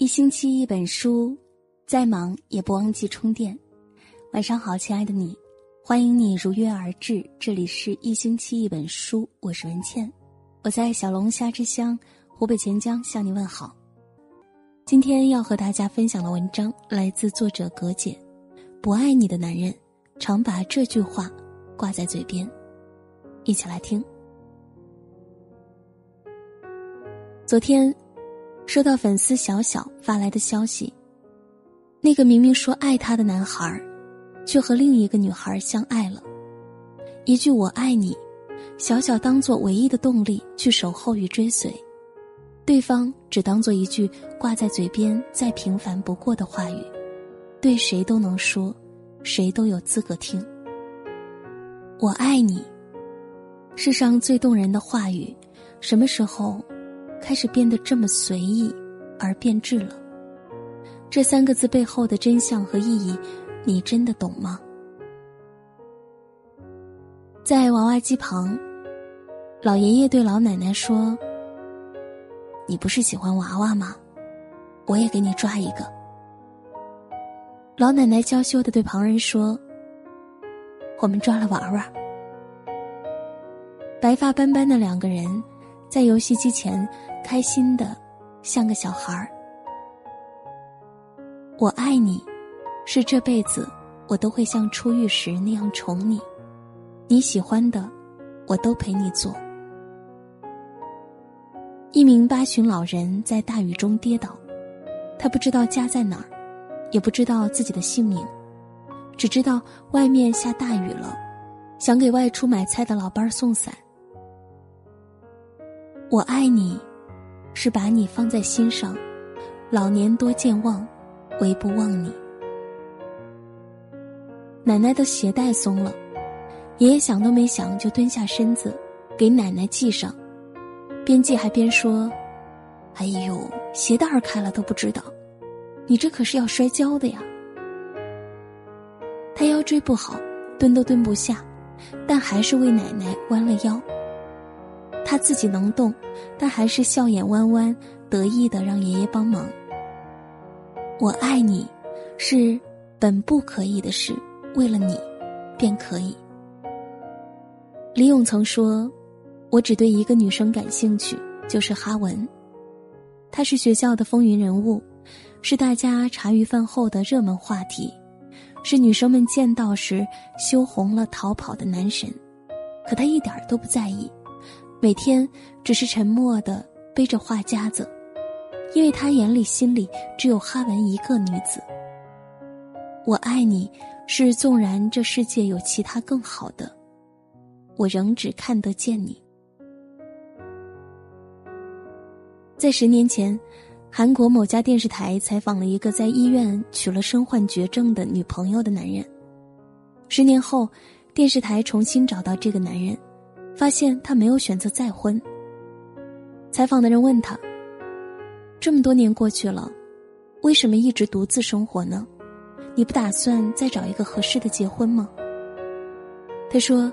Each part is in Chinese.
一星期一本书，再忙也不忘记充电。晚上好，亲爱的你，欢迎你如约而至。这里是一星期一本书，我是文倩，我在小龙虾之乡湖北潜江向你问好。今天要和大家分享的文章来自作者葛姐。不爱你的男人，常把这句话挂在嘴边。一起来听。昨天。收到粉丝小小发来的消息，那个明明说爱他的男孩，却和另一个女孩相爱了。一句“我爱你”，小小当做唯一的动力去守候与追随，对方只当做一句挂在嘴边再平凡不过的话语，对谁都能说，谁都有资格听。我爱你，世上最动人的话语，什么时候？开始变得这么随意，而变质了。这三个字背后的真相和意义，你真的懂吗？在娃娃机旁，老爷爷对老奶奶说：“你不是喜欢娃娃吗？我也给你抓一个。”老奶奶娇羞的对旁人说：“我们抓了娃娃。”白发斑斑的两个人。在游戏机前，开心的像个小孩儿。我爱你，是这辈子我都会像出狱时那样宠你。你喜欢的，我都陪你做。一名八旬老人在大雨中跌倒，他不知道家在哪儿，也不知道自己的姓名，只知道外面下大雨了，想给外出买菜的老伴儿送伞。我爱你，是把你放在心上。老年多健忘，唯不忘你。奶奶的鞋带松了，爷爷想都没想就蹲下身子给奶奶系上，边系还边说：“哎呦，鞋带儿开了都不知道，你这可是要摔跤的呀。”他腰椎不好，蹲都蹲不下，但还是为奶奶弯了腰。他自己能动，但还是笑眼弯弯，得意的让爷爷帮忙。我爱你，是本不可以的事，为了你，便可以。李咏曾说：“我只对一个女生感兴趣，就是哈文。她是学校的风云人物，是大家茶余饭后的热门话题，是女生们见到时羞红了逃跑的男神。可他一点都不在意。”每天只是沉默的背着画夹子，因为他眼里心里只有哈文一个女子。我爱你，是纵然这世界有其他更好的，我仍只看得见你。在十年前，韩国某家电视台采访了一个在医院娶了身患绝症的女朋友的男人。十年后，电视台重新找到这个男人。发现他没有选择再婚。采访的人问他：“这么多年过去了，为什么一直独自生活呢？你不打算再找一个合适的结婚吗？”他说：“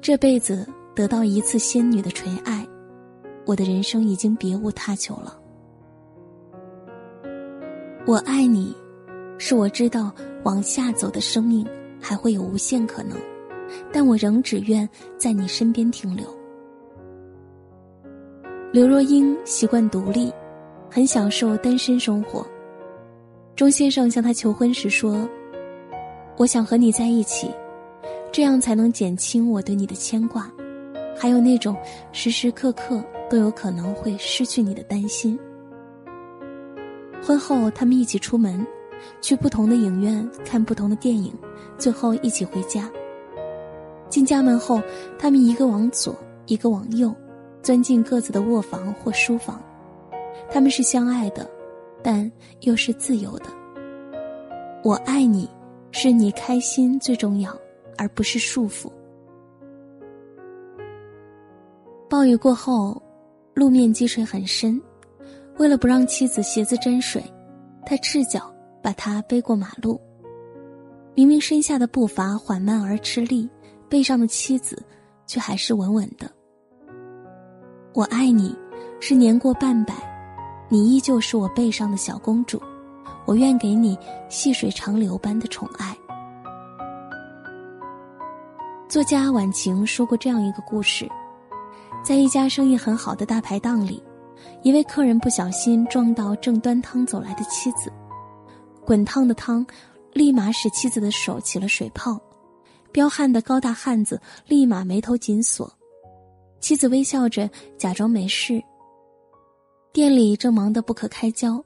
这辈子得到一次仙女的垂爱，我的人生已经别无他求了。我爱你，是我知道往下走的生命还会有无限可能。”但我仍只愿在你身边停留。刘若英习惯独立，很享受单身生活。钟先生向她求婚时说：“我想和你在一起，这样才能减轻我对你的牵挂，还有那种时时刻刻都有可能会失去你的担心。”婚后，他们一起出门，去不同的影院看不同的电影，最后一起回家。进家门后，他们一个往左，一个往右，钻进各自的卧房或书房。他们是相爱的，但又是自由的。我爱你，是你开心最重要，而不是束缚。暴雨过后，路面积水很深，为了不让妻子鞋子沾水，他赤脚把她背过马路。明明身下的步伐缓慢而吃力。背上的妻子，却还是稳稳的。我爱你，是年过半百，你依旧是我背上的小公主，我愿给你细水长流般的宠爱。作家晚晴说过这样一个故事，在一家生意很好的大排档里，一位客人不小心撞到正端汤走来的妻子，滚烫的汤立马使妻子的手起了水泡，彪悍的高大汉子立马眉头紧锁，妻子微笑着假装没事。店里正忙得不可开交，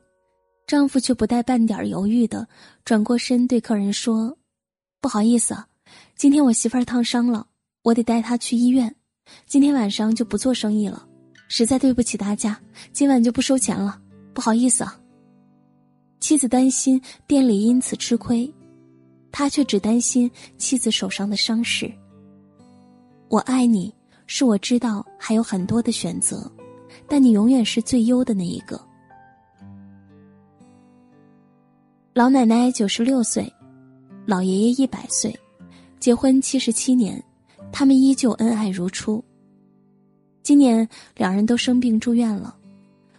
丈夫却不带半点犹豫的转过身对客人说：“不好意思。”今天我媳妇儿烫伤了，我得带她去医院。今天晚上就不做生意了，实在对不起大家，今晚就不收钱了，不好意思啊。妻子担心店里因此吃亏，他却只担心妻子手上的伤势。我爱你，是我知道还有很多的选择，但你永远是最优的那一个。老奶奶九十六岁，老爷爷一百岁。结婚七十七年，他们依旧恩爱如初。今年两人都生病住院了，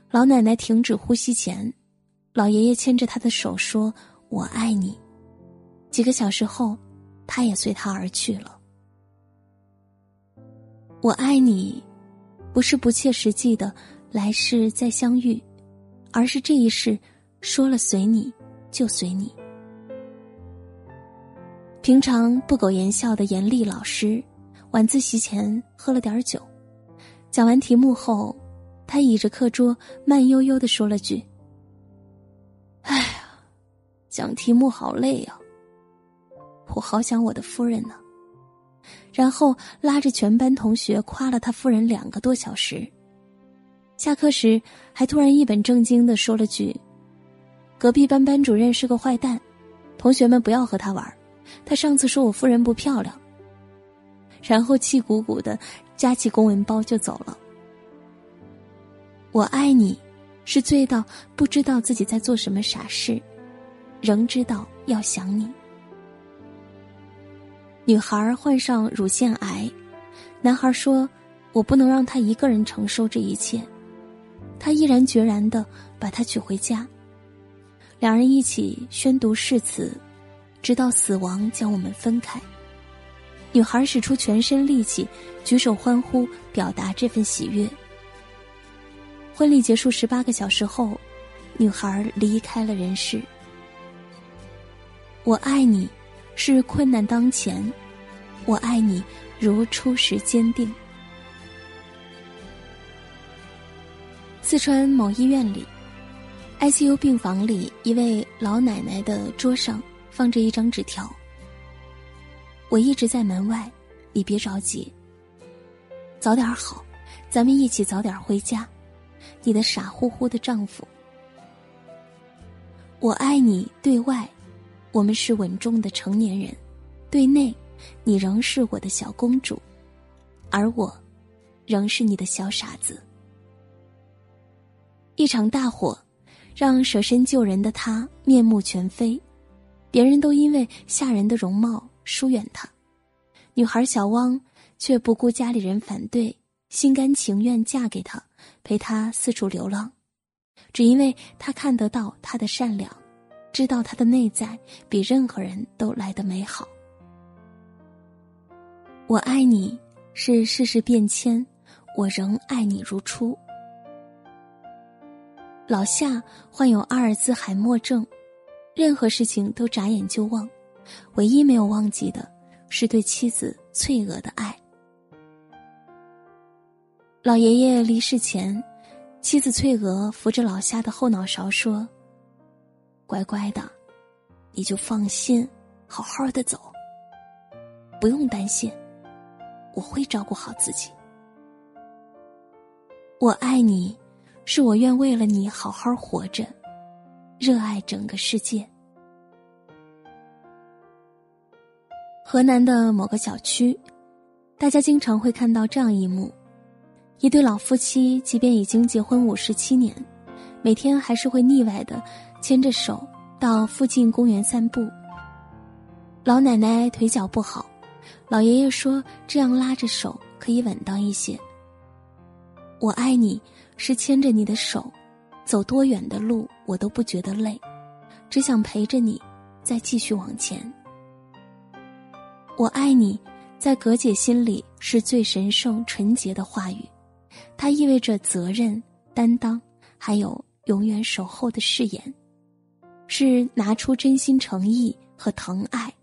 老奶奶停止呼吸前，老爷爷牵着她的手说：“我爱你。”几个小时后，他也随他而去了。我爱你，不是不切实际的来世再相遇，而是这一世说了随你就随你。平常不苟言笑的严厉老师，晚自习前喝了点酒，讲完题目后，他倚着课桌，慢悠悠的说了句：“哎呀，讲题目好累呀，我好想我的夫人呢。”然后拉着全班同学夸了他夫人两个多小时。下课时，还突然一本正经的说了句：“隔壁班班主任是个坏蛋，同学们不要和他玩。”他上次说我夫人不漂亮，然后气鼓鼓的夹起公文包就走了。我爱你，是醉到不知道自己在做什么傻事，仍知道要想你。女孩患上乳腺癌，男孩说：“我不能让她一个人承受这一切。”他毅然决然的把她娶回家，两人一起宣读誓词。直到死亡将我们分开，女孩使出全身力气，举手欢呼，表达这份喜悦。婚礼结束十八个小时后，女孩离开了人世。我爱你，是困难当前；我爱你，如初时坚定。四川某医院里，ICU 病房里，一位老奶奶的桌上。放着一张纸条。我一直在门外，你别着急。早点好，咱们一起早点回家。你的傻乎乎的丈夫。我爱你，对外，我们是稳重的成年人；对内，你仍是我的小公主，而我，仍是你的小傻子。一场大火，让舍身救人的他面目全非。别人都因为吓人的容貌疏远他，女孩小汪却不顾家里人反对，心甘情愿嫁给他，陪他四处流浪，只因为他看得到他的善良，知道他的内在比任何人都来得美好。我爱你，是世事变迁，我仍爱你如初。老夏患有阿尔兹海默症。任何事情都眨眼就忘，唯一没有忘记的是对妻子翠娥的爱。老爷爷离世前，妻子翠娥扶着老夏的后脑勺说：“乖乖的，你就放心，好好的走，不用担心，我会照顾好自己。我爱你，是我愿为了你好好活着。”热爱整个世界。河南的某个小区，大家经常会看到这样一幕：一对老夫妻，即便已经结婚五十七年，每天还是会腻歪的牵着手到附近公园散步。老奶奶腿脚不好，老爷爷说这样拉着手可以稳当一些。我爱你，是牵着你的手。走多远的路我都不觉得累，只想陪着你，再继续往前。我爱你，在葛姐心里是最神圣纯洁的话语，它意味着责任、担当，还有永远守候的誓言，是拿出真心诚意和疼爱，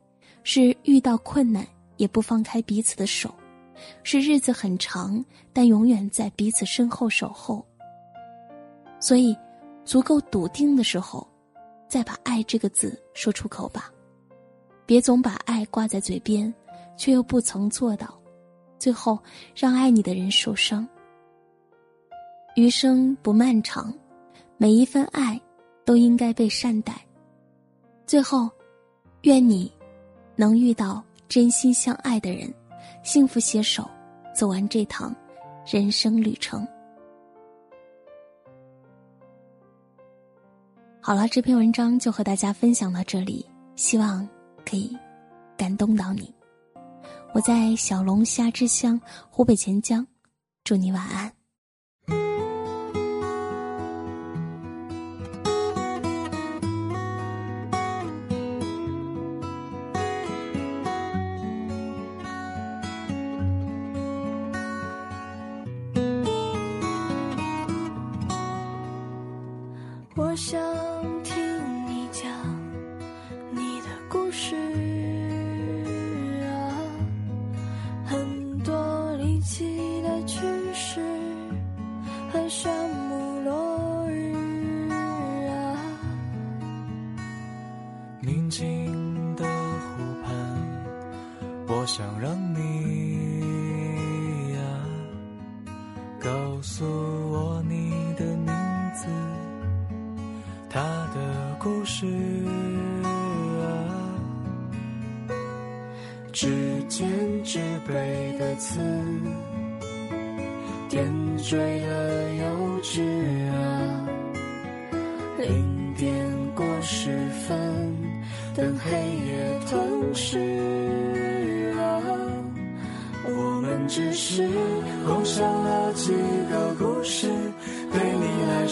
是遇到困难也不放开彼此的手，是日子很长但永远在彼此身后守候。所以，足够笃定的时候，再把“爱”这个字说出口吧，别总把爱挂在嘴边，却又不曾做到，最后让爱你的人受伤。余生不漫长，每一份爱都应该被善待。最后，愿你能遇到真心相爱的人，幸福携手走完这趟人生旅程。好了，这篇文章就和大家分享到这里，希望可以感动到你。我在小龙虾之乡湖北潜江，祝你晚安。我想听你讲你的故事。他的故事啊。指尖纸背的词，点缀了幼稚啊。零点过十分，等黑夜吞噬啊，我们。只是共享了几个，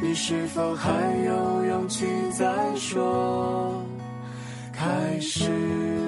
你是否还有勇气再说开始？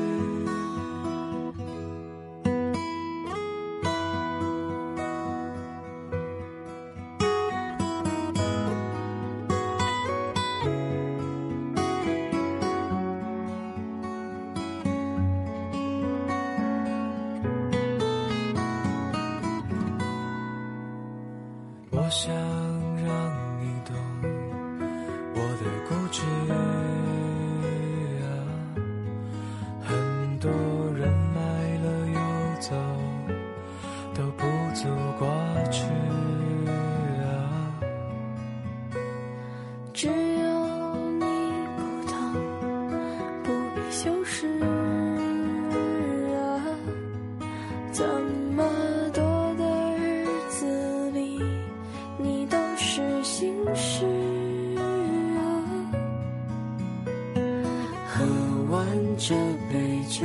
完这杯酒，